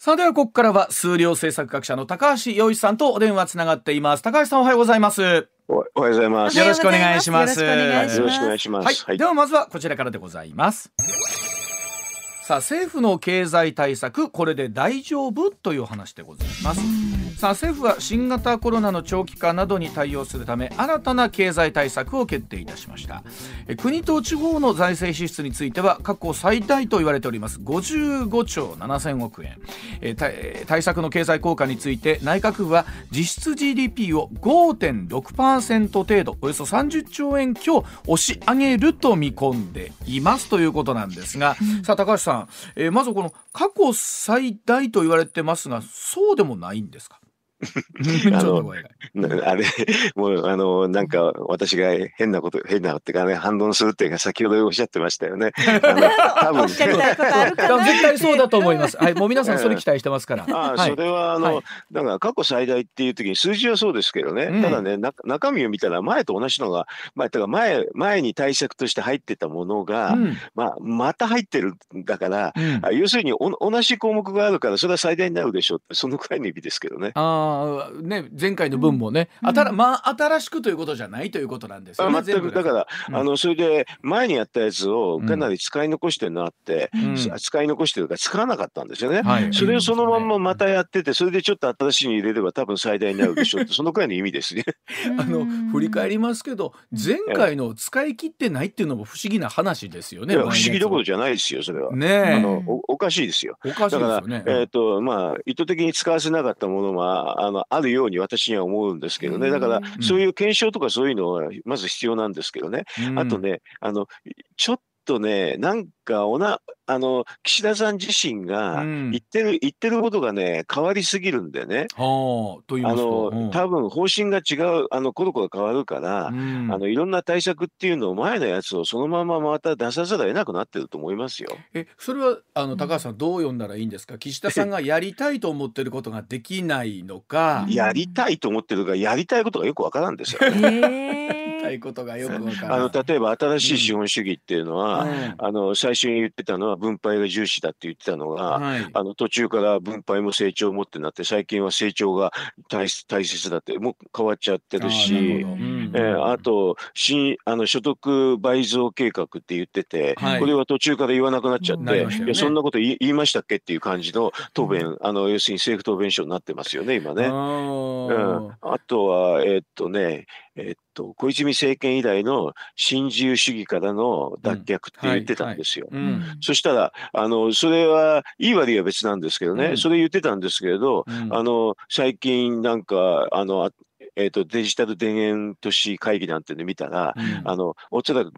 さあではここからは数量政策学者の高橋洋一さんとお電話つながっています。高橋さんおはようございます。おおはようございます。よろしくお願いします。よろしくお願いします。よろしくお願いします。はい、ではまずはこちらからでございます。さあ政府の経済対策これで大丈夫？という話でございますさあ政府は新型コロナの長期化などに対応するため新たな経済対策を決定いたしました。え国と地方の財政支出については過去最大と言われております。55兆7000億円。え対対策の経済効果について内閣府は実質 GDP を5.6%程度およそ30兆円強押し上げると見込んでいますということなんですが、さあ高橋さん、えーまずこの過去最大と言われてますがそうでもないんですか？ちょっとごめんなさい。な あれ、もう、あの、なんか、私が変なこと、変なってかね、反論するっていうか、先ほどおっしゃってましたよね。あの 多分。おっしゃりたいことあるかな絶対そうだと思います。はい、もう皆さんそれ期待してますから。ああ、はい。それは、あの、はい。だから過去最大っていう時に数字はそうですけどね、うん。ただね、な中身を見たら前と同じのが、まあ、だから前、前に対策として入ってたものが、うん。まあ、また入ってるんだから、うん。あ要するにお同じ項目があるから、それは最大になるでしょうって、そのくらいの意味ですけどね。ああね前回の分もね、うんあたらまあ新しくということじゃないということなんですよね。あ全くだから、うんあのそれで前にやったやつをかなり使い残してるのあって、うん使い残してるから使わなかったんですよね。はいそれをそのまんままたやってて、それでちょっと新しいの入れれば多分最大になるでしょうって、そのくらいの意味ですね。あの振り返りますけど前回の使い切ってないっていうのも不思議な話ですよね。不思議どころじじゃないですよ、それは。ゃねえあのおおかしいですよ。おかしいだから、ですよね。えっ、と、まあ、意図的に使わせなかったものは、あの、あるように私には思うんですけどね。だから、うんそういう検証とかそういうのは、まず必要なんですけどね。うんあとね、あの、ちょっとね、なんかおな、あの、岸田さん自身がうん。言ってる、言ってることがね、変わりすぎるんでね。はあと言いあますと。の、多分方針が違う、あの、コロコロ変わるから、うん。あの、いろんな対策っていうのを前のやつをそのまままた出さざるを得なくなってると思いますよ。えそれはあの高橋さんどう読んだらいいんですか？岸田さんがやりたいと思ってることができないのか？うんやりたいと思ってるから、やりたいことがよくわからんですよ。えやりたいことがよくわからあないの、例えば新しい資本主義っていうのは、うん。あの、最初に言ってたのは分配が重視だって言ってたのが、はい。あの途中から分配も成長もってなって、最近は成長が大大切だって、もう変わっちゃってるしる、うんえーあと新あの所得倍増計画って言ってて、はい。これは途中から言わなくなっちゃって、ね。いやそんなこと言いましたっけっていう感じの答弁、あの要するに政府答弁書になってますよね、今ね。あうーん、あとは、えーっとね、えーっと、小泉政権以来の新自由主義からの脱却って言ってたんですよ。うん。そしたら、あの、それは、いい悪いは別なんですけどね、うん。それ言ってたんですけれど、うん。あの、最近なんか、あの、あえっ、と、デジタル田園都市会議なんていうの見たら、うん。あの、おそらく、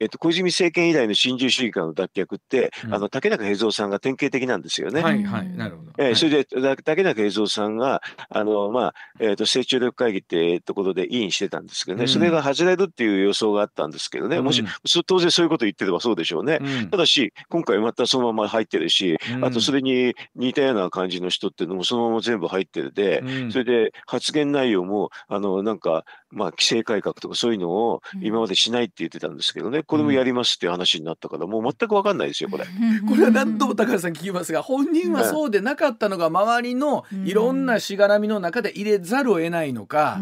えっと、小泉政権以来の新自由主義からの脱却って、うん。あの、竹中平蔵さんが典型的なんですよね。はいはいなるほど。えそれで、だ竹中平蔵さんが、あの、まあ、えっ、と、成長力会議ってところで委員してたんですけどね、うん。それが外れるっていう予想があったんですけどね、もしうん、そ当然そういうこと言ってればそうでしょうね。うん。ただし、今回またそのまま入ってるし、あとそれに似たような感じの人っていうのもそのまま全部入ってるで、うん。それで発言内容も、あの、なんか、まあ、規制改革とかそういうのを今までしないって言ってたんですけどね、これもやりますっていう話になったから、もう全くわかんないですよ、これ。これは何度も高橋さん聞きますが本人はそうでなかったのが周りのいろんなしがらみの中で入れざるを得ないのか、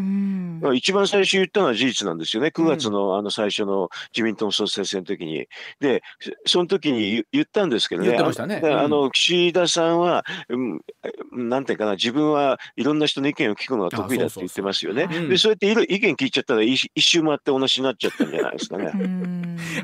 まあ一番最初言ったのは事実なんですよね。9月のあの最初の自民党の総裁選の時に。で、その時に言言ったんですけどね。言ってましたねあの岸田さんは、うん、なんていうかな、自分はいろんな人の意見を聞くのが得意だって言ってますよね。で、そうやっていろいろ意見聞いちゃったら一一周回って同じになっちゃったんじゃないですかね。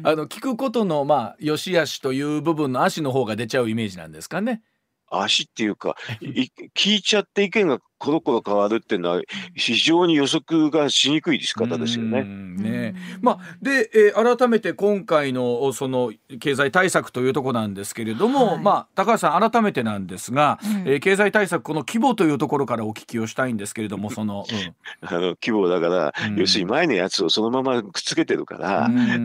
あの聞くことのまあ良し悪しという部分の足の方が出ちゃうイメージなんですかね。足っていうか、い聞いちゃって意見がコロコロ変わるっていうのは非常に予測がしにくい方ですようね。ん。ねまあ、で、えー改めて今回のその経済対策というところなんですけれども、はい。まあ、高橋さん改めてなんですが、うん。えー経済対策この規模というところからお聞きをしたいんですけれどもその、あの規模だから、うん。要するに前のやつをそのままくっつけてるから、うん。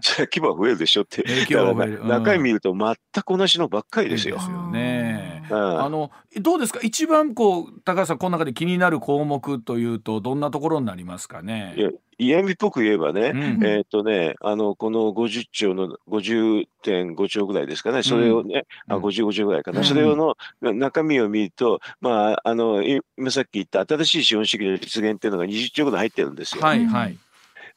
それは規模は増えるでしょって。えー規模は増える。だから中身見ると全く同じのばっかりですよ。ですよね。うんあのどうですか？一番こう高橋さんこの中で気になる項目というとどんなところになりますかね？いや嫌味っぽく言えばね、うん。えーっとね、あの、この50兆の50.5兆ぐらいですかね、それをね、あ、うん。55兆ぐらいかな、うん。それをのな中身を見ると、まあ、あの、い今さっき言った新しい資本主義の実現っていうのが20兆ぐらい入ってるんですよ。はいはい、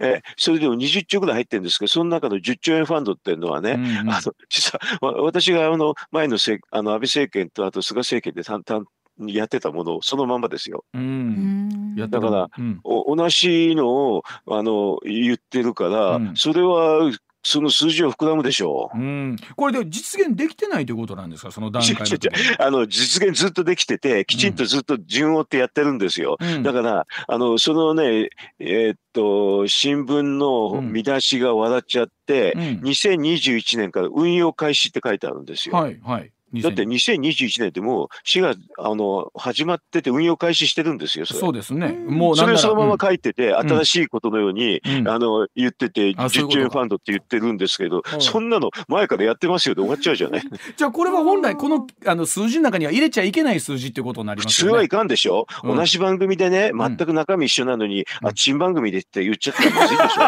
えーそれでも20兆ぐらい入ってるんですけど、その中の10兆円ファンドっていうのはね、うんうん。あの、実は、わ私があの、前のせあの安倍政権とあと菅政権で淡々にやってたものをそのまんまですよ。ううん。だからうん。お同じのをあの言ってるから、うん。それはその数字は膨らむでしょう。うん、これで実現できてないということなんですか？その段階の あの実現ずっとできてて、きちんとずっと順を追ってやってるんですよ。うん。だから、あの、そのね、えーっと、新聞の見出しが笑っちゃって、うん。2021年から運用開始って書いてあるんですよ。はいはいだって2021年ってもう市があの始まってて運用開始してるんですよ、それ。そうですね。もうなんなられをそのまま書いてて、ん。新しいことのように、うん。あの言ってて、10あそういうこと。か兆円ファンドって言ってるんですけど、うんそんなの前からやってますよで終わっちゃうじゃない。じゃあこれは本来このあの数字の中には入れちゃいけない数字っていうことになり普ますよね。通はいかんでしょ、うん。同じ番組でね、ん。全く中身一緒なのに、うん。あ、新番組でって言っちゃったらまずいでしょ。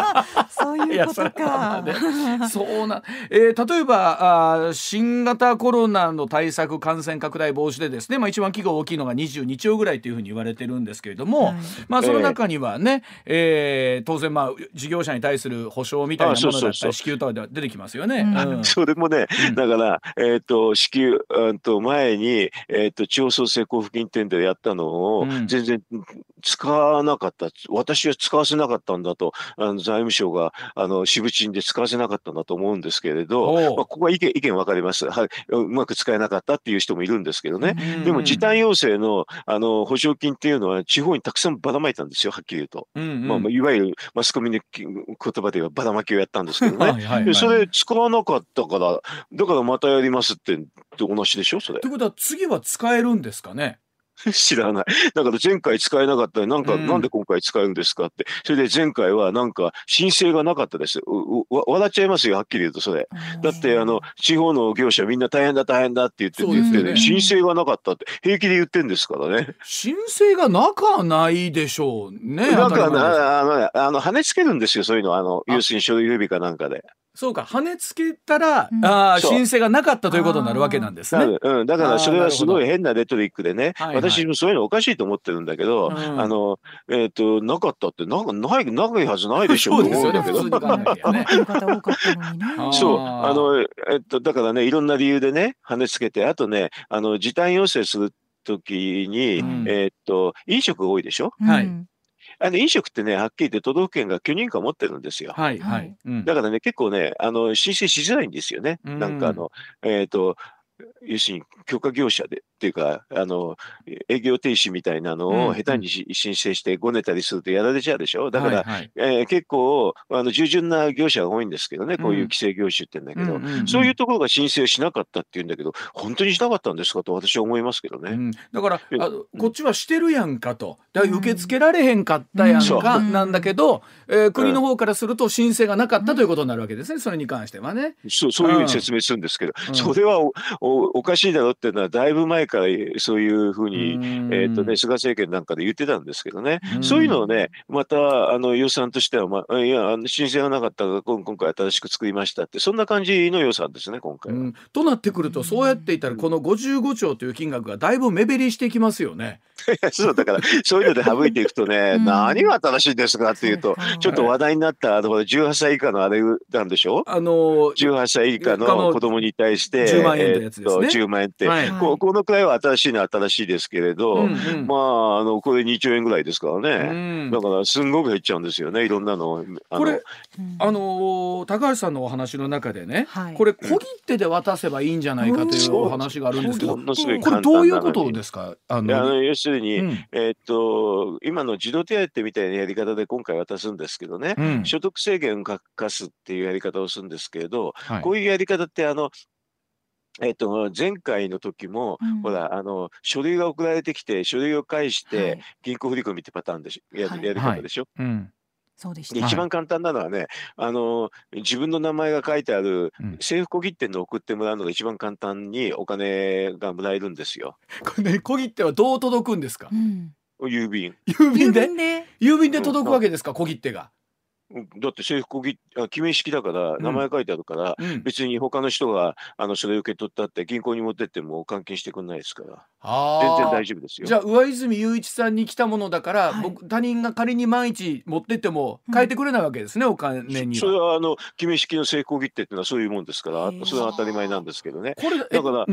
そういうこといやか。そうな、えー例えばあー新型コロナの対策感染拡大防止でですね、まあ、一番規模大きいのが22兆ぐらいというふうに言われてるんですけれども、はい。まあ、その中にはね、えー当然まあ事業者に対する保証みたいなものだったり支給とかでは出てきますよね。それもね、うん。だから、えっ、と、支給、うんと、前に、えっ、と、地方創生交付金点でやったのをうん、全然使わなかった。私は使わせなかったんだと、あの財務省が、あの、支部賃で使わせなかったんだと思うんですけれど、まあ、ここは意見、意見分かります。はい。うまく使えなかったっていう人もいるんですけどね。うんでも時短要請のあの補助金っていうのは地方にたくさんばらまいたんですよ、はっきり言うと。うんうんまあまあ、いわゆるマスコミのき言葉ではばらまきをやったんですけどね。はいはいはいでそれ使わなかったから、だからまたやりますって同じでしょ、それとい。うことは次は使えるんですかね？知らない。だから前回使えなかったら、なんか、うんなんで今回使うんですかって。それで前回はなんか申請がなかったです。笑っちゃいますよ、はっきり言うとそれ。だって、あの、地方の業者みんな大変だ大変だって言っててね言ってね、申請がなかったって平気で言ってんですからね。申請がなかはないでしょうね。だからあのね、あの、跳ねつけるんですよ、そういうの。あの、あ要するに書類不備かなんかで。そうか跳ねつけたら、うん。あ申請がなかったということになるわけなんですね。うん、だからそれはすごい変なレトリックでね、はいはい。私もそういうのおかしいと思ってるんだけど、うん。あの、えっ、と、なかったって、なんかない、ないはずないでしょそうですよね普通に考えね。いう方多かったのにね。あー。そう、あの、えっと、だからね、いろんな理由でね、跳ねつけて、あとね、あの、時短要請するときに、うん。えっと、飲食が多いでしょ？はい。うんあの、飲食ってね、はっきり言って都道府県が許認可持ってるんですよ。はいははいい。うんだからね、結構ね、あの、申請しづらいんですよね。うんなんかあの、えっ、と、要するに許可業者でっていうか、あの、営業停止みたいなのうんを下手にし申請してごねたりするとやられちゃうでしょ？だから、はいはい。えー結構、あの、従順な業者が多いんですけどね、こういううん規制業種ってんだけど、うんうん。うんそういうところが申請しなかったっていうんだけど、本当にしなかったんですかと私は思いますけどね。うん、だからえあこっちはしてるやんかと。だから受け付けられへんかったやんかなんだけど、えー国の方からすると申請がなかったということになるわけですねそれに関してはね。そうそういうふうに説明するんですけど、うん。それはおおおかしいだろうっていうのは、だいぶ前からそういうふうに、えっとね、菅政権なんかで言ってたんですけどね、うん。そういうのをね、またあの予算としては、まあ、いや、あの申請がなかったから、今今回新しく作りましたって、そんな感じの予算ですね、今回は。うん、となってくるとそうやっていったらこの55兆という金額がだいぶ目減りしていきますよね。そうだから、そういうので省いていくとね、うん。何が新しいんですかっていうと、ちょっと話題になった、あのほら18歳以下のあれなんでしょ？あのー ?18 歳以下の子供に対して、10万円ってやつですね。えーっと10万円って、はい。ここのくらいは新しいのは新しいですけれど、うんうん。まあ、あの、これ2兆円ぐらいですからうね。ん。だから、すんごく減っちゃうんですよね、いろんなの。あのこれあのー高橋さんのお話の中でね、はい。これ小切手で渡せばいいんじゃないかというお話があるんですけどものすごいこれどういうことですか？あのの要するに、うん。えーっと、今の児童手当みたいなやり方で今回渡すんですけどね、うん。所得制限を課すっていうやり方をするんですけれど、はい。こういうやり方って、あの、えっと、前回の時も、うん。ほら、あの、書類が送られてきて、書類を返しはてい、銀行振り込みってパターンでしや,、はい。やり方でしょ、うん。でそうでした。一番簡単なのはね、あの自分の名前が書いてあるうん。政府小切手の送ってもらうのが一番簡単にお金がもらえるんですよ。これね小切手はどう届くんですか？うん。郵便。郵便で？郵便で。郵便で届くわけですか小切手が、うんだって制服小切あ記名式だから名前書いてあるから、うん、別に他の人があのそれを受け取ったって銀行に持ってっても換金してくんないですから。あ全然ー大丈夫ですよ。じゃあ上泉雄一さんに来たものだから、はい。僕他人が仮に万一持ってっても変えてくれないわけですね、お金にそれは。はあの記名式の成功切手っていうのはそういうもんですからそれは当たり前なんですけどね。これだから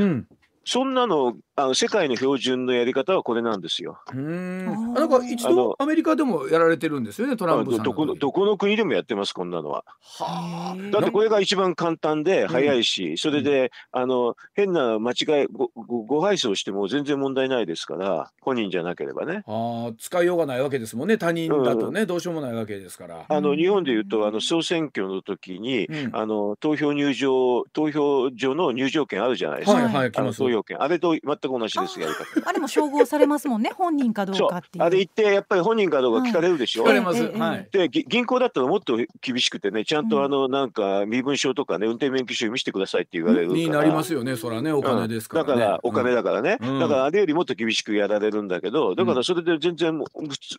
そんなのあの世界の標準のやり方はこれなんですよ。うー。んなんか一度アメリカでもやられてるんですよねトランプさんのどこのどこの国でもやってますこんなのは。はだってこれが一番簡単でん早いし、それであの変な間違いごごご配送しても全然問題ないですから本人じゃなければね。あー使いようがないわけですもんね。他人だとね、どうしようもないわけですから。あうん。の日本でいうとあの総選挙の時に、うん。あの投票入場投票所の入場券あるじゃないですか。はいはい来あの投票券。あれと全く同じですやり方。あれも照合されますもんね。本人かどそううかっていう。あれ言ってやっぱり本人かどうか聞かれるでしょ？聞かれます、はい。でぎ銀行だったらもっと厳しくてねちゃんうんとあのなんか身分証とかね運転免許証見せてくださいって言われるから。になりますよねそらねお金ですからね。だからお金だ。だからね、うんだからあれよりもっと厳しくやられるんだけどだからそれで全然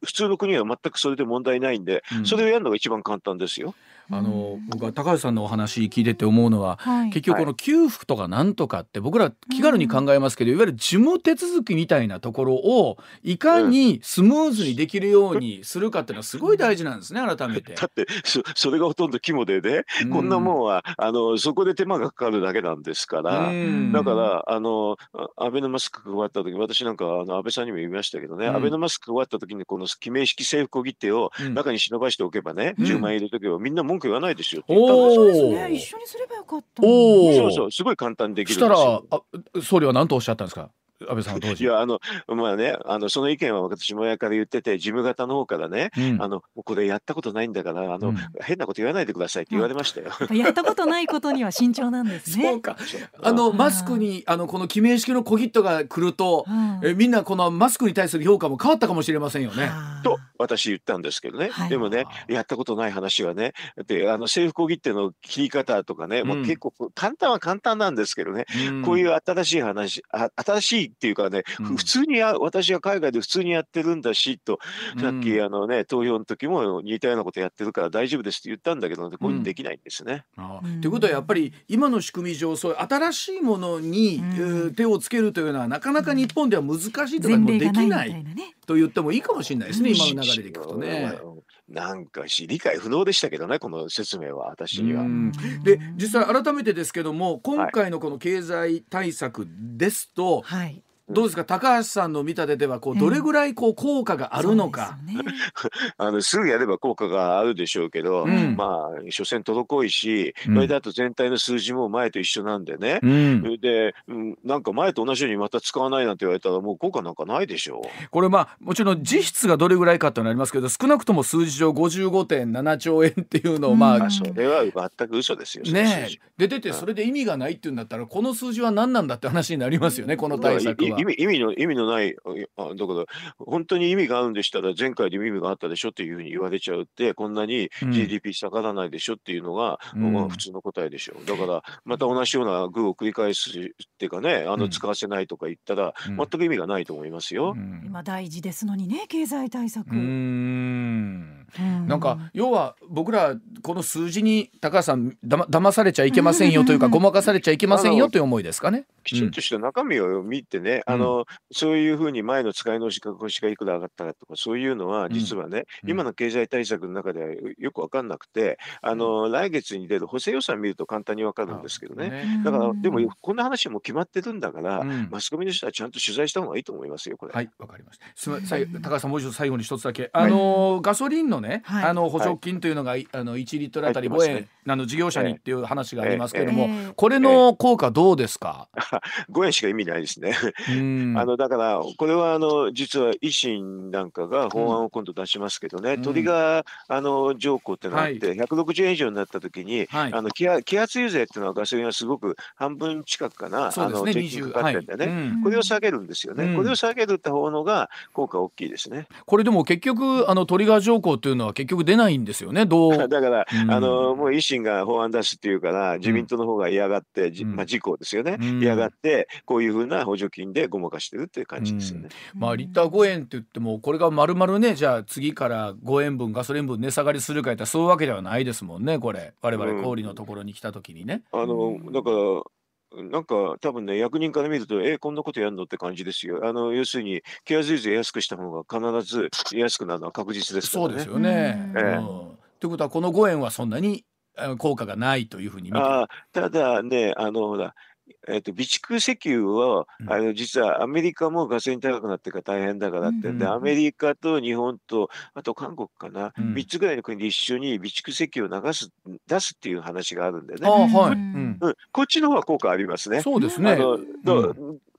普通の国は全くそれで問題ないんで、うんそれをやるのが一番簡単ですよ。あの僕は高橋さんのお話聞いてて思うのは、はい。結局この給付とかなんとかって僕ら気軽に考えますけど、いわゆる事務手続きみたいなところをいかにスムーズにできるようにするかっていうのはすごい大事なんですね改めて。だってそそれがほとんど肝でね、こんなもんはあのそこで手間がかかるだけなんですから。うん。だから、あの、あアベノマスク配った時私なんか、あの、安倍さんにも言いましたけどね、うん。アベノマスク配った時に、この記名式制服小切手をうん。中に忍ばしておけばね、うん。10万円入れとけば、みんな文句言わないですよって言ったんですよ。そうですおーね。一緒にすればよかった。おーそうそう、すごい簡単にできしたら。あ総理は何とおっしゃったんですか？安倍さんは当時。いや、あの、まあね、あの、その意見は私も前から言ってて、事務方の方からね、うん。あの、もうこれやったことないんだから、あの、うん。変なこと言わないでくださいって言われましたよ。やったことないことには慎重なんですそうね。か。あのうん。マスクにあのこの記名式の小切手が来ると、うん。えみんなこのマスクに対する評価も変わったかもしれませんよね。はあ。と私言ったんですけどね、はい。でもねあやったことない話はねであの制服小切手の切り方とかね、まあ、うん。結構簡単は簡単なんですけどね、うん。こういう新しい話あ新しいっていうかね、うん。普通にや私は海外で普通にやってるんだしと、さっきうんあのね投票の時も似たようなことやってるから大丈夫ですって言ったんだけど、こういうのできないんですね。あうん。ということはやっぱり今の仕組み上そういう新しいものに、手をつけるというのはなかなか日本では難しいとか前もできないいなね。と言ってもいいかもしれないですね、うん。今の流れでいくとね。なんかし理解不能でしたけどねこの説明は私には。うんで実際改めてですけども今回のこの経済対策ですと、はい。どうですか？高橋さんの見立てではこうどれぐらいこう効果があるのか。ね。あのすぐやれば効果があるでしょうけど、うん。まあ所詮滞いし、うん。それだと全体の数字も前と一緒なんでね、うん。で、うん、なんか前と同じようにまた使わないなんて言われたらもう効果なんかないでしょこれまあもちろん実質がどれぐらいかっていうのはありますけど少なくとも数字上55.7兆円っていうのをまあ、それは全く嘘ですよ。ね出てそれで意味がないっていうんだったらこの数字は何なんだって話になりますよねこの対策は。い意味意味の意味のないあだから本当に意味があるんでしたら前回でも意味があったでしょっていうふうに言われちゃうってこんなにうん GDP 下がらないでしょっていうのが、うんまあ、普通の答えでしょだからまた同じような具を繰り返すっていうかねあうんの使わせないとか言ったら、うん全く意味がないと思いますよ。うん今大事ですのにね経済対策。うーんうんなんか要は僕らこの数字に高橋さんだま騙されちゃいけませんよというかうん ごまかされちゃいけませんよという思いですかね。きちんとした中身を見てね、うん。あのそういうふうに前の使いの仕額がいくら上がったかとかそういうのは実はね、うん。今の経済対策の中ではよく分かん。なくてあの、来月に出る補正予算見ると簡単に分かるんですけどね。ね。だから、うん。でもこんな話も決まってるんだから、うん。マスコミの人はちゃんと取材した方がいいと思いますよ、これ。はい、わかりました。すみません、高橋さん、もう一度最後に一つだけ、あのーガソリンのね、はい。あの補助金というのが、い。あの1リットルあたり5円、ね。あの事業者にっていう話がありますけれども、ええ。これの効果どうですか？5円しか意味ないですね。うん。あのだから、これはあの実は維新なんかが法案を今度出しますけどね、うん。トリガーあの条項っていうのがあって、160円以上になったときに、はい。あの気圧気圧油税っていうのはガソリンはすごく半分近くかな、あの税金20かかってんだよね。うん。これを下げるんですよね、うん。これを下げるって方のが効果大きいですね。これでも結局あのトリガー条項ってというのは結局出ないんですよねどう？だから、うん。あのもう維新が法案出すっていうから自民党の方が嫌がって、まあ、自公ですよね、うん。嫌がってこういうふうな補助金でごまかしてるっていう感じですよね。まあリッター5円って言ってもこれが丸々ねじゃあ次から5円分ガソリン分値下がりするかやったらそういうわけではないですもんねこれ我々小売のところに来た時にね。あのうんだからなんか多分ね役人から見るとえこんなことやるのって感じですよ。あの要するにケアズイズ安くした方が必ず安くなるのは確実ですからね。そうですよね。うんええうんということはこの5円はそんなにあの効果がないというふうに見てああただね、あのほら、えっと備蓄石油は、うん。あの実はアメリカもガソリン高くなってから大変だからってんで、うんアメリカと日本と、あと韓国かな、うん。3つぐらいの国で一緒に備蓄石油を流す出すっていう話があるんでね、はい、ううん。んうん、こっちの方が効果ありますね。そうですね。あのど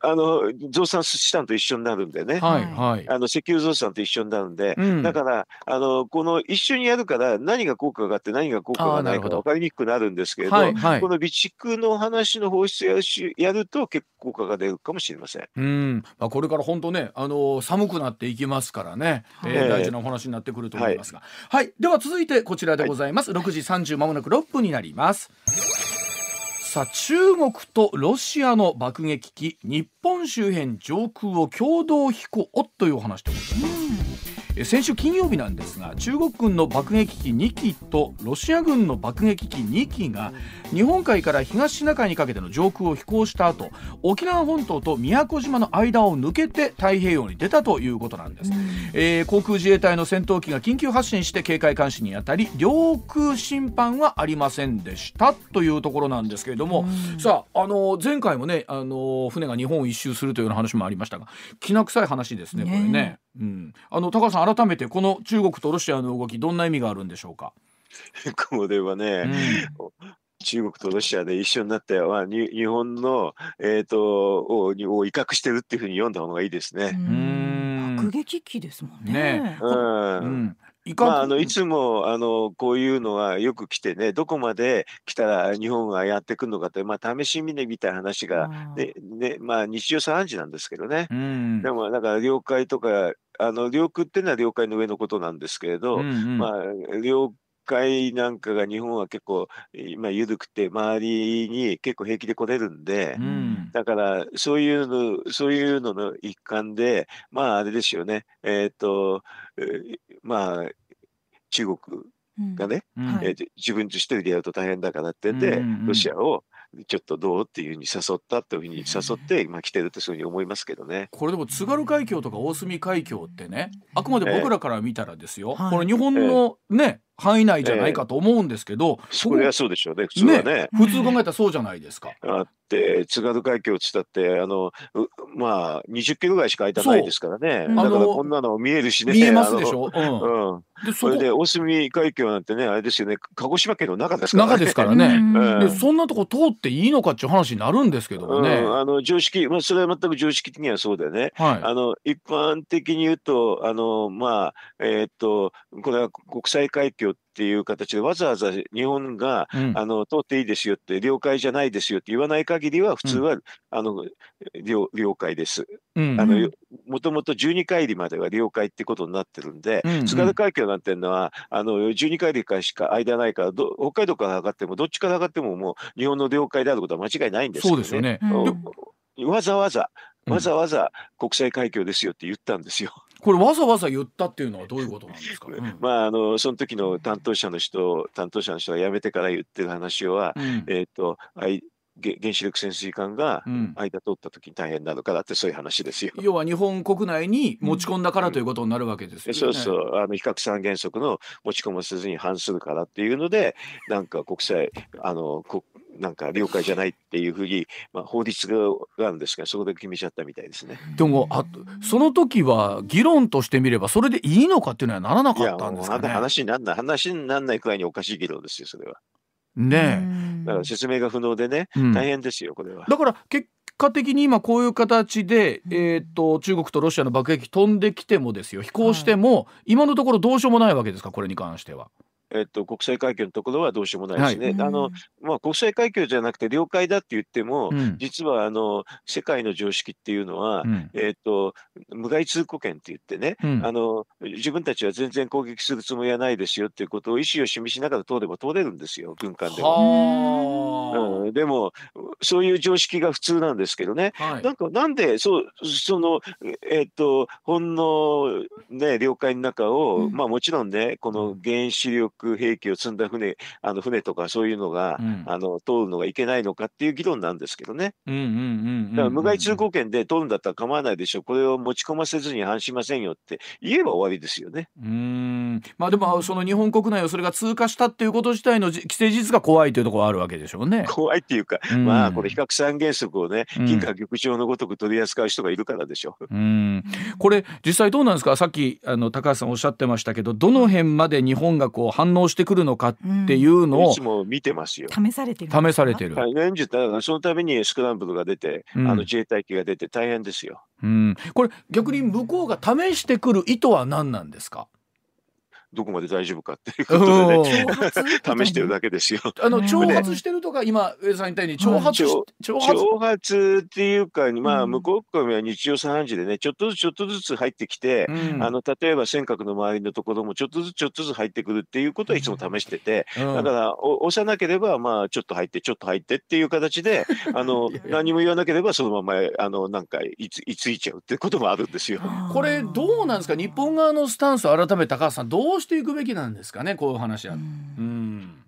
あの増産したのと一緒になるんでね、はいはい。あの石油増産と一緒になるんで、うんだからあのこの一緒にやるから何が効果があって何が効果がないか分かりにくくなるんですけれど、はいはいこ。の備蓄の話の放出やしやると結構効果が出るかもしれません。うん、まあ、これから本当ね、あのー寒くなっていきますからね、えーはい大事なお話になってくると思いますが、はい、では続いてこちらでございます。6時30まもなく6分になります。さあ中国とロシアの爆撃機日本周辺上空を共同飛行というお話でございます。え先週金曜日なんですが中国軍の爆撃機2機とロシア軍の爆撃機2機が日本海から東シナ海にかけての上空を飛行した後沖縄本島と宮古島の間を抜けて太平洋に出たということなんです、えー航空自衛隊の戦闘機が緊急発進して警戒監視にあたり領空侵犯はありませんでしたというところなんですけれども、さあ、あの前回もね、あの船が日本を一周するというような話もありましたがきな臭い話ですねこれね。ねうん、あの高橋さん改めてこの中国とロシアの動きどんな意味があるんでしょうか、これはうね、ん。中国とロシアで一緒になって、まあ、に日本の、えー、とをを威嚇してるっていうふうに読んだ方がいいですね。ん。爆撃機ですもんね。ね。うん。うん。いかまあ、あのいつもあのこういうのはよく来てねどこまで来たら日本がやってくるのかって、まあ、試し見ねみたいな話が、ねねまあ、日常茶飯事なんですけどね。うん。でもだから領海とかあの領空っていうのは領海の上のことなんですけれど、うんうん。まあ、領海なんかが日本は結構今緩くて周りに結構平気で来れるんで、うん。だからそういうのそういうのの一環でまああれですよね。えっ、と、えーまあ中国うんがね、うん。はいえー自分一人でやると大変だからってんで、うんうんうん。ロシアをちょっとどうっていうふうに誘ったというふうに誘って、まあ、来てるってそういうふうに思いますけどね。これでも津軽海峡とか大隅海峡ってねあくまで僕らから見たらですよ、はい。これ日本のね、範囲内じゃないかと思うんですけど、それはそうでしょうね普通はね。普通考えたらそうじゃないですか。あって津軽海峡っつったってあのうまあ20キロぐらいしか空いてないですからねだからこんなの見えるしね見えますでしょ？うん。うん、でそれで大隅海峡なんてねあれですよね鹿児島県の中ですからね。中ですからね。うんでそんなとこ通っていいのかっていう話になるんですけどもね。うん、あの常識、まあ、それは全く常識的にはそうだよね。はい。あの一般的に言うと、あのまあえーっとこれは国際海峡っていう形でわざわざ日本がうん。あの通っていいですよって領海じゃないですよって言わない限りは普通は、あの領領海です。うん。あのうんもともと12海里までは領海ってことになってるんで、うん。うん。津軽海峡なんていうのはあの12海里からしか間ないからど北海道から測ってもどっちから測ってももう日本の領海であることは間違いないんですそうですよね。うん。わざわざうん。わざわざ国際海峡ですよって言ったんですよ。これわざわざ言ったっていうのはどういうことなんですか？うんまああのその時の担当者の人担当者の人が辞めてから言ってる話は、うんえっ、とあいげ原子力潜水艦がうん間通った時に大変なのかなってそういう話ですよ。要は日本国内に持ち込んだからということになるわけですよね。そうそうあの比較三原則の持ち込ませずに反するからっていうのでなんか国際あのこなんか領海じゃないっていうふうに、まあ、法律があるんですがそこで決めちゃったみたいですね。でもあその時は議論としてみればそれでいいのかっていうのはならないかやったんですかね。話になんない話になんないくらいにおかしい議論ですよそれは。ねだから説明が不能でね、え、うん。大変ですよこれは。だから結果的に今こういう形で、えー、と中国とロシアの爆撃飛んできてもですよ。飛行しても、今のところどうしようもないわけですかこれに関しては。えっと、国際海峡のところはどうしようもないですね。はい。あのまあ、国際海峡じゃなくて領海だって言っても、うん。実はあの世界の常識っていうのは、うん。えっと無害通行権って言ってね、うん。あの自分たちは全然攻撃するつもりはないですよっていうことを意思を示しながら通れば通れるんですよ、軍艦でも。はうん、でも、そういう常識が普通なんですけどね、あはい。なんかなんでそうそのえっとほんのね領海の中を、うん。まあもちろんねこの原子力兵器を積んだ船あの船とかそういうのが、うんあの通るのがいけないのかっていう議論なんですけどね。だから無害通行権で通るんだったら構わないでしょ、これを持ち込ませずに反しませんよって言えば終わりですよね。うーんまあでもその日本国内をそれが通過したっていうこと自体のじ既成事実が怖いというところはあるわけでしょうね。怖いっていうか、うんまあこれ比較三原則をね、うん金貨玉鳥のごとく取り扱う人がいるからでしょ。うんこれ実際どうなんですか？さっきあの高橋さんおっしゃってましたけどどの辺まで日本がこう反応してくるのかっていうのをいつも見てますよ。試されてる試されてる。はい、年中、だからそのためにスクランブルが出て、うん。あの自衛隊機が出て大変ですよ。うん、これ逆に向こうが試してくる意図は何なん。ですかどこまで大丈夫かっていうことでね、試してるだけですよ。あのうん挑発してるとか今上田さん言ったように挑発しはい挑発？挑発っていうか、まあ、うん。向こうからは日常茶飯事でね、ちょっとずつちょっとずつ入ってきて、うん。あの例えば尖閣の周りのところもちょっとずつちょっとずつ入ってくるっていうことはいつも試してて、うん。だからお押さなければ、まあ、ちょっと入って、ちょっと入ってっていう形で、あのいやいや。何も言わなければ、そのままあのなんかいついついちゃうってこともあるんですよ。これどうなんですか？日本側のスタンスを改めて高橋さんどうしていくべきなんですかねこういう話は。ううん。ん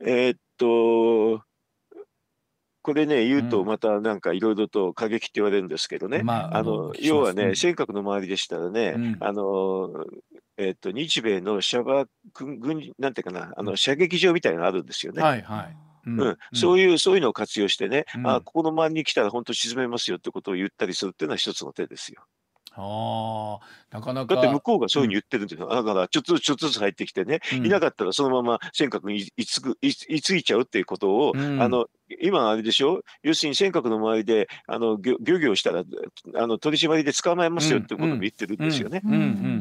えーっと、これね、言ううん。とまたなんかいろいろと過激って言われるんですけどね、まああの要はね、うん尖閣の周りでしたらね、うん。あのえーっと日米の射爆軍事、なんていうかな、あの射撃場みたいなのあるんですよね。はいはい。うん。うん。そういうそういうのを活用してね、うん。あここの周りに来たら本当沈めますよってことを言ったりするっていうのは一つの手ですよ。ああなかなか。だって向こうがそういうふうに言ってるんですよ。だからちょっとずつちょっとずつ入ってきてね、うん。いなかったらそのまま尖閣にいつくいいついちゃうっていうことを、うん。あの今あれでしょ？要するに尖閣の周りであの漁漁業したらあの取り締まりで捕まえますよってことも言ってるんですよね。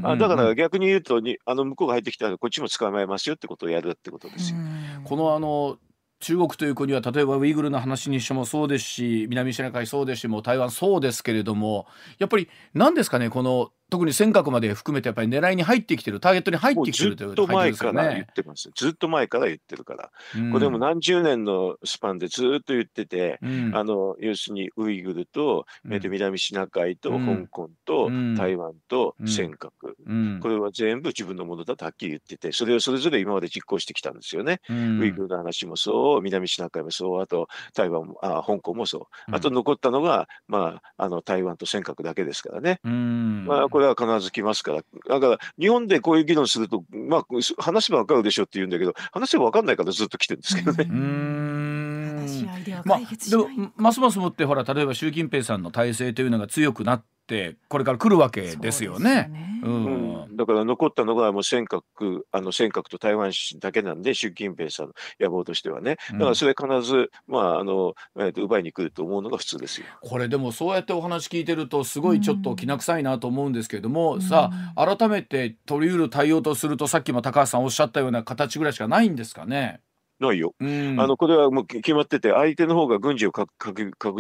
だから逆に言うとにあの向こうが入ってきたらこっちも捕まえますよってことをやるってことですよ。このあの中国という国は例えばウイグルの話にしてもそうですし南シナ海そうですしもう台湾そうですけれどもやっぱり何ですかねこの特に尖閣まで含めてやっぱり狙いに入ってきてるターゲットに入ってきてるというっと前から言っね。てます。ずっと前から言ってるから。うんこれでも何十年のスパンでずっと言ってて、うんあの要するにウイグルと、うんえっと南シナ海とうん香港とうん台湾とうん尖閣、うんこれは全部自分のものだとはっきり言ってて、それをそれぞれ今まで実行してきたんですよね。うんウイグルの話もそう、南シナ海もそう、あと台湾も、あ香港もそう。うんあと残ったのが、まあ、あの台湾と尖閣だけですからね。うんまあ、これは必ず来ますから。だから、日本でこういう議論すると、まあ、話せばわかるでしょって言うんだけど、話せばわかんないからずっと来てるんですけどね。し合いまあ解決しでない。もますますもってほら例えば習近平さんの体制というのが強くなってこれから来るわけですよね。うそうですよんうん、だから残ったのがもう尖閣あの尖閣と台湾だけなんで習近平さんの野望としてはねだからそれ必ず、まああのえーと奪いに来ると思うのが普通ですよ。これでもそうやってお話聞いてるとすごいちょっときな臭いなと思うんですけれども、うんさあ改めて取り得る対応とするとさっきも高橋さんおっしゃったような形ぐらいしかないんですかね？ないよ。うん。あのこれはもう決まってて相手の方が軍事を拡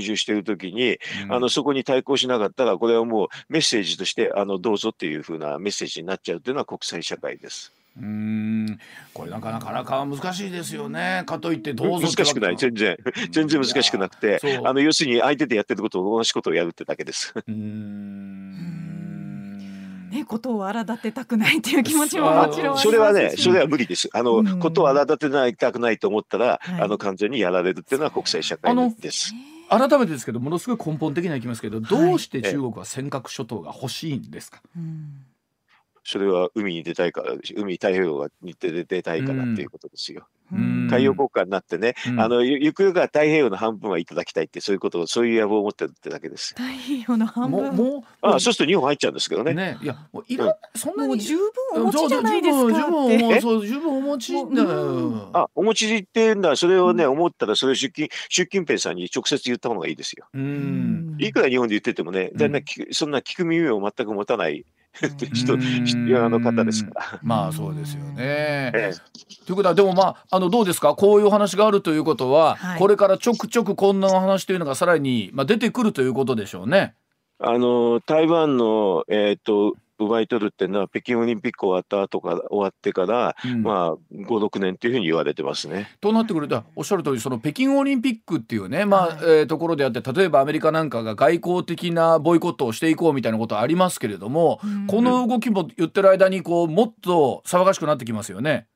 充しているときに、うん。あのそこに対抗しなかったらこれはもうメッセージとしてあのどうぞっていうふうなメッセージになっちゃうというのは国際社会です。うーん。これなかなか難しいですよね。かといってどうぞ難しくない。全然。全然難しくなくてあの要するに相手でやってることを同じことをやるってだけです。うーんね、ことを荒立てたくないっていう気持ちも もちろんそれはね、それは無理です。あの、うん。ことを荒立てないたくないと思ったら、はいあの、完全にやられるっていうのは国際社会です。改めてですけどものすごい根本的ないきますけどどうして中国は尖閣諸島が欲しいんですか、うんそれは海に出たいから海太平洋に出出たいからっていうことですよ。うん海洋国家になってね、うんあの、ゆゆくゆくは太平洋の半分はいただきたいって、そういうことを、そういう野望を持ってるってだけです。太平洋の半分もうもうあそうすると日本入っちゃうんですけどね。ねいやもういら、うんそんなにもう十分お持ちじゃないですか十分そう十分お持ちだよ。あ、お持ちっていうんだ、それをね、思ったら、それを習近習近平さんに直接言った方がいいですよ。いくら日本で言っててもね、だんだんそんな聞く耳を全く持たない 人人あの方ですから。まあそうですよね。ええということはでもまああのどうですか？こういうお話があるということは、はいこれからちょくちょくこんなお話というのがさらに、まあ、出てくるということでしょうね。あの台湾の、えー、と奪い取るっていうのは北京オリンピック終わった後から終わってから、うんまあ56年っていうふうに言われてますね。となってくるとおっしゃる通りその北京オリンピックっていうね、まあはいえーところであって例えばアメリカなんかが外交的なボイコットをしていこうみたいなことはありますけれども、うんこの動きも言ってる間にこうもっと騒がしくなってきますよね。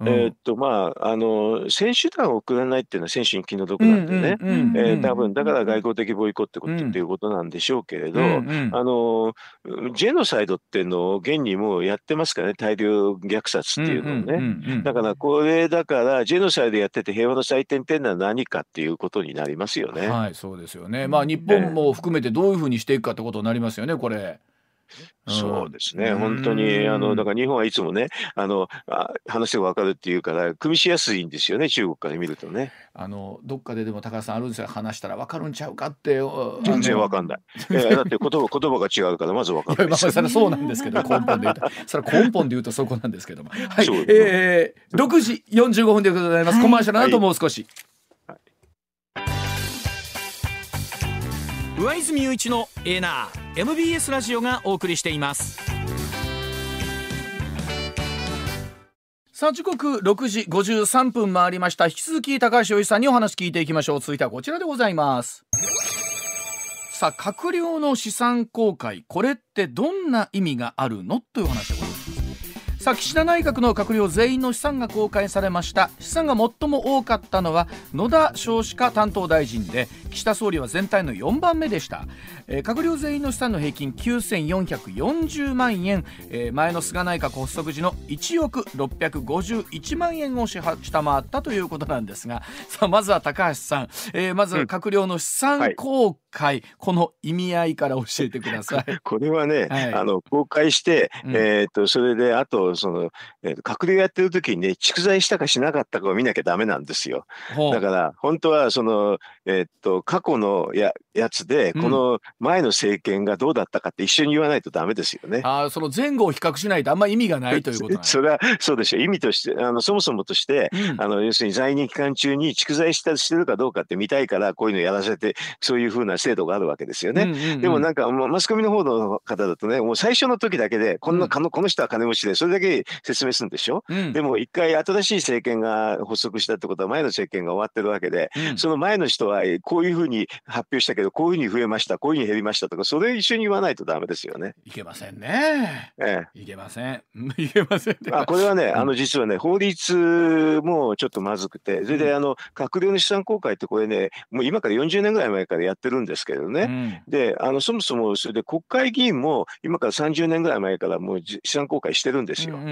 うんえーっとまああの選手団を送らないっていうのは選手に気の毒なんでね、うんうんうんえーうん多分だから外交的ボイコットっていうことなんでしょうけれど、うんうんあのジェノサイドっていうのを現にもうやってますからね大量虐殺っていうのをね。んんうんうんだからこれだからジェノサイドやってて平和の祭典っていうのは何かっていうことになりますよね。はい、そうですよね。まあ日本も含めてどういうふうにしていくかってことになりますよね、これ。ん。そうですね、うん。本当に、あのだから日本はいつもね、あのあ話が分かるっていうから、組みしやすいんですよね、中国から見るとね。あのどっかででも高橋さんあるんですよ。話したら分かるんちゃうかってお全然分かんない。い やだって言葉言葉が違うから、まず分かんい。やまあないですよ。それはそうなんですけど根本で言うと。それは根本で言うとそこなんですけども。はい。えー、6時45分でございます、はい。コマーシャルの後もう少し、上泉雄一のエーナー MBS ラジオがお送りしています。さあ時刻6時53分回りました。引き続き高橋洋一さんにお話聞いていきましょう。続いてはこちらでございます。さあ閣僚の資産公開。これってどんな意味があるの？という話でございます。さあ岸田内閣の閣僚全員の資産が公開されました。資産が最も多かったのは野田少子化担当大臣で岸田総理は全体の4番目でした、えー閣僚全員の資産の平均9440万円、えー前の菅内閣発足時の1億651万円を下下回ったということなんですがさあまずは高橋さん、えーまずは閣僚の資産公開、この意味合いから教えてください。これはね、はいあの公開して、うんえー、とそれであとその、えーと閣僚やってる時にね蓄財したかしなかったかを見なきゃダメなんですよ。だから本当はその、えーっと過去のややつでうん。この前の政権がどうだったかって一緒に言わないとダメですよね。あーその前後を比較しないとあんま意味がないということそれはそうでしょ。う意味としてあのそもそもとしてうん。あの要するに在任期間中に蓄財したしてるかどうかって見たいからこういうのやらせてそういうふうな制度があるわけですよね。うんうんうん。でもなんかもうマスコミの方の方だとねもう最初の時だけでこんうなこの人は金持ちでそれだけ説明するんでしょ？うん。でも一回新しい政権が発足したってことは前の政権が終わってるわけでうんその前の人はえーこういうふうに発表したけどこういうふうに増えましたこういうふうに減りましたとかそれ一緒に言わないとダメですよね。いけませんね。えいけません。いけません。え、あこれはね、んあの実はね法律もちょっとまずくてそれであの閣僚の資産公開ってこれねもう今から40年ぐらい前からやってるんですけどね、うんであのそもそもそれで国会議員も今から30年ぐらい前からもうじ資産公開してるんですよ。うんうん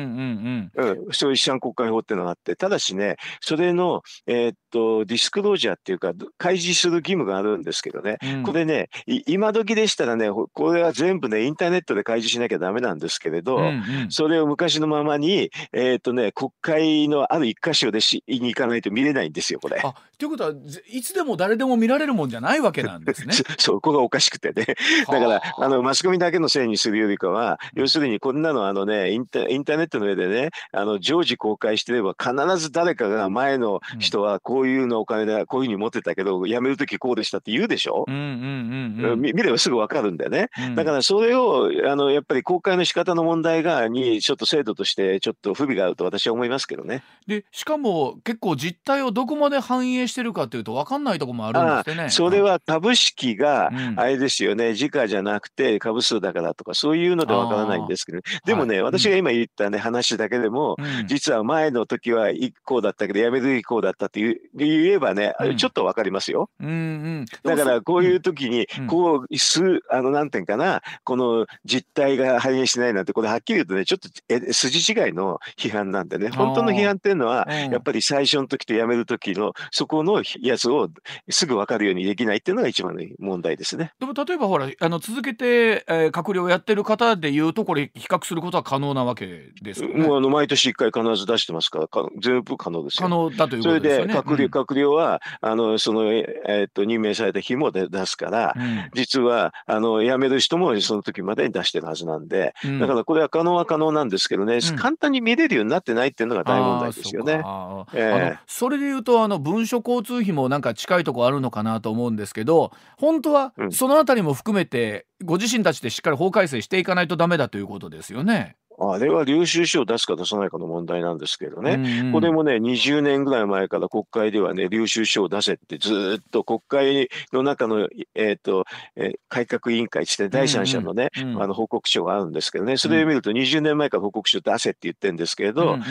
うんうん、そういう資産公開法っていうのがあって、ただしね、それの、えーっとディスクロージャーっていうか、開示する義務があるんですけどね、うんこれね、い今時でしたらね、ほこれは全部ね、インターネットで開示しなきゃダメなんですけれど、うんうんそれを昔のままに、えーっとね、国会のある一箇所でしに行かないと見れないんですよ、これ。あということはぜいつでも誰でも見られるもんじゃないわけなんですね。そそこがおかしくてね。だから、あの、マスコミだけのせいにするよりかは、要するにこんなのあのね、インタインターネットの上でね、あの、常時公開してれば必ず誰かが前の人はこういうのお金でこういうふうに持ってたけど、辞めるときこうでしたって言うでしょ、うんうんうんうん。み見ればすぐわかるんだよね。うん。だからそれを、あの、やっぱり公開の仕方の問題が、に、ちょっと制度としてちょっと不備があると私は思いますけどね。でしかも結構実態をどこまで反映してるかというと分かんないところもあるんですね。それは株式がうん。あれですよね、時価じゃなくて株数だからとか、そういうのでわからないんですけど、でもね、はい。私が今言ったね、話だけでも、うん。実は前の時は一個だったけど、辞める一個だったって言えばね、うん。ちょっとわかりますよ。うんうん。だから、こういう時にうん、こう、す、あの、なんていうかな、この実態が反映してないなんて、これはっきり言うとね、ちょっとえ筋違いの批判なんでね、本当の批判っていうのは、うんやっぱり最初の時と辞める時の、そこのやつをすぐ分かるようにできないっていうのが一番の問題ですね。でも例えばほらあの続けて、えー閣僚をやってる方でいうとこれ比較することは可能なわけですよね。もうあの毎年1回必ず出してますから、か全部可能です可よ。能だというそれことですよね。で閣僚、うん閣僚は、あのその、ええーっと任命された日もで出すから、うん。実はあの辞める人もその時までに出してるはずなんで、うん。だからこれは可能は可能なんですけどね、ん。簡単に見れるようになってないっていうのが大問題ですよね。そええ。あのそれで言うとあの文書交通費もなんか近いとこあるのかなと思うんですけど本当はうん。そのあたりも含めてご自身たちでしっかり法改正していかないとダメだということですよね。あれは領収書を出すか出さないかの問題なんですけどね。うんうん。これもね、20年ぐらい前から国会ではね、領収書を出せってずーっと国会の中の、えっ、と、えー改革委員会って第三者のね、うんうんあの報告書があるんですけどね、それを見ると20年前から報告書出せって言ってるんですけれど、うん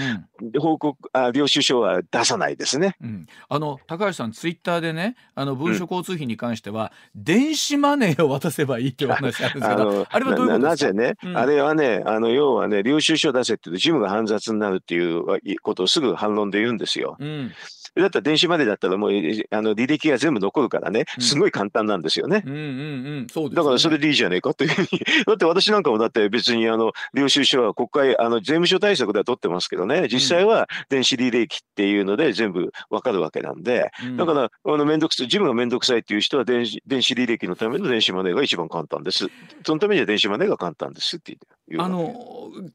うん。で報告あ、領収書は出さないですね。うん。あの高橋さんツイッターでねあの文書交通費に関しては、電子マネーを渡せばいいってお話あるんですけどあれはどういうことなですか？なぜね、うん。あれはね、あの要はね、領収書を出せって言うと、事務が煩雑になるっていうことをすぐ反論で言うんですよ。うんだったら電子マネーだったらもうえあの履歴が全部残るからね、うんすごい簡単なんですよね。うんうんうんそうですよねだからそれでいいじゃねえかというふうに。だって私なんかもだって別にあの領収書は国会、あの税務署対策では取ってますけどね、実際は電子履歴っていうので全部わかるわけなんで、うんだから、あの、めんどくさい、事務がめんどくさいっていう人は電子、電子履歴のための電子マネーが一番簡単です。そのためには電子マネーが簡単ですっていう。あの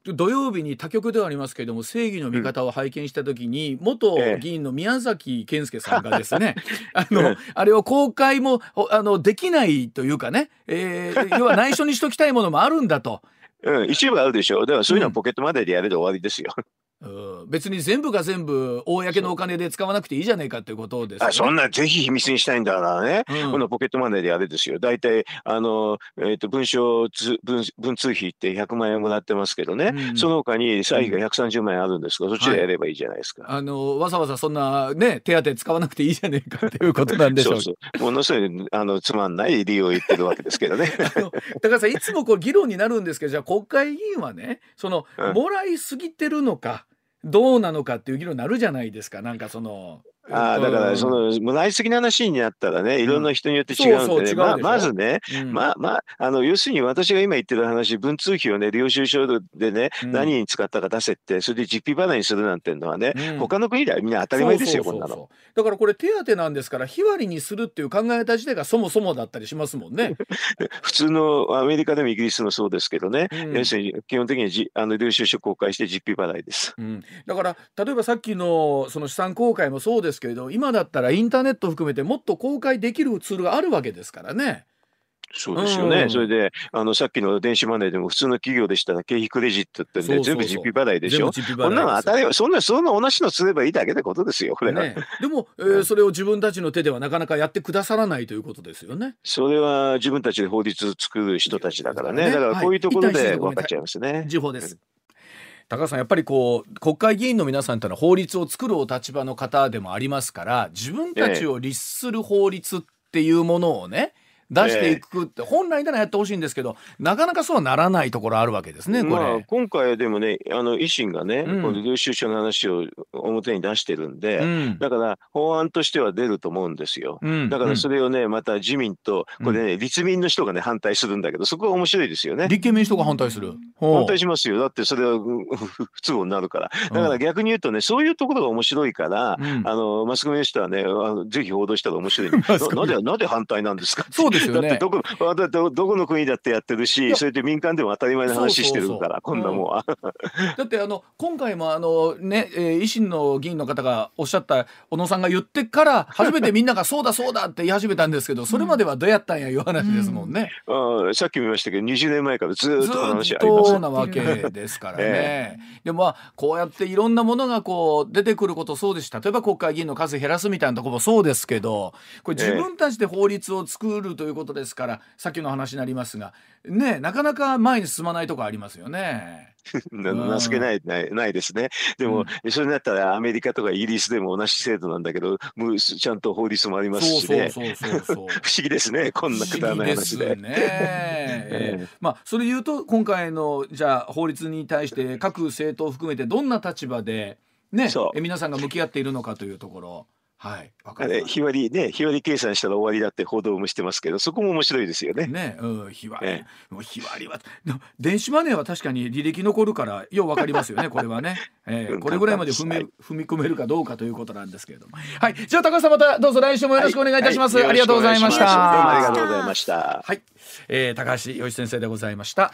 土曜日に他局ではありますけれども正義の味方を拝見した時に、元ええ議員の宮崎健介さんがですね あの、ええあれを公開もおあのできないというかね、えー要は内緒にしときたいものもあるんだと。うん、一部あるでしょ。だからそういうのはポケットマネーでやれで終わりですよ。うん別に全部が全部公のお金で使わなくていいじゃないかということですよね。あそんな、ぜひ秘密にしたいんだからね。うんこのポケットマネーでやれですよ。大体、あの、えっ、と、文書通、文、文通費って100万円もらってますけどね。うんその他に歳費が130万円あるんですが、そっちでやればいいじゃないですか。あのわざわざそんなね手当使わなくていいじゃねえかっていうことなんでしょうそうそう。ものすごい、あの、つまんない理由を言ってるわけですけどね。高橋さんいつもこう議論になるんですけどじゃあ国会議員はねその、うんもらいすぎてるのかどうなのかっていう議論になるじゃないですかなんかその。ああ、だから、そうんの、もらいすぎな話になったらね、いろんな人によって違うんでね。そうまあ、まずね、うん。まあまあ、あの、要するに私が今言ってる話、文通費をね、領収書でね、うん。何に使ったか出せって、それで実費払いにするなんていうのはね、うん。他の国ではみんな当たり前ですよ、こんなの。だからこれ手当なんですから日割りにするっていう考え方自体がそもそもだったりしますもんね。普通のアメリカでもイギリスもそうですけどね、うん。要するに基本的にじあの領収書公開して実費払いです。うん、だから例えばさっきのその資産公開もそうですけれど今だったらインターネットを含めてもっと公開できるツールがあるわけですからね。そうですよね。うんそれで、あの、さっきの電子マネーでも普通の企業でしたら経費クレジットってんで、そうそうそう全部実費払いでしょ？こんなのです当たり前、そんな、そんな同じのすればいいだけってことですよ、これは。ね、でも、えーそれを自分たちの手ではなかなかやってくださらないということですよね。それは自分たちで法律を作る人たちだからね。ねだからこういうところはいで分かっちゃいますね。時報です。高橋さんやっぱりこう国会議員の皆さんというのは法律を作るお立場の方でもありますから自分たちを律する法律っていうものをね出していくって本来ならやってほしいんですけどなかなかそうはならないところあるわけですねこれ。まあ、今回でもね、あの維新がね、うんこの領収書の話を表に出してるんで、うんだから法案としては出ると思うんですよ。うんだからそれをね、また自民と、これね、立民の人がね、反対するんだけど、そこが面白いですよね。立憲民主党が反対する。反対しますよ。だってそれはうん不不都合になるから。だから逆に言うとね、そういうところが面白いから、うんあの、マスコミの人はね、ぜひ報道したら面白い。なぜ、なぜ反対なんですかそうですよね。だってどこ、だどどこの国だってやってるし、それで民間でも当たり前の話してるそうそうそう。から、こんなもん。は。だってあの今回もあのね、えー維新の議員の方がおっしゃった小野さんが言ってから初めてみんながそうだそうだって言い始めたんですけど それまではどうやったんやいう話ですもんね。ああさっきも言いましたけど、20年前からずーっずと話っありますと。なわけですからね。えでもまあこうやっていろんなものがこう出てくることそうですし例えば国会議員の数減らすみたいなところもそうですけどこれ自分たちで法律を作るということですから、さっきの話になりますがねなかなか前に進まないとこありますよね。な情けないないないですね。でも、それだったらアメリカとかイギリスでも同じ制度なんだけど、ちゃんと法律もありますしね。不思議ですね、こんなくだらない話で。ね。ええまあそれで言うと今回のじゃあ法律に対して各政党を含めてどんな立場でね皆さんが向き合っているのかというところ。はいわかり日割りね、日割り計算したら終わりだって報道もしてますけど、そこも面白いですよね。ね、うん、日割りえ、もう日割りは、電子マネーは確かに履歴残るから、ようわかりますよね、これはね。えーうんこれぐらいまで踏み、はい踏み込めるかどうかということなんですけれども。はい、じゃあ高橋さんまたどうぞ来週もよろしくお願いいたします。はありがとうございましよろしくお願いしますどうもありがた。とうございました。はい、えー高橋洋一先生でございました。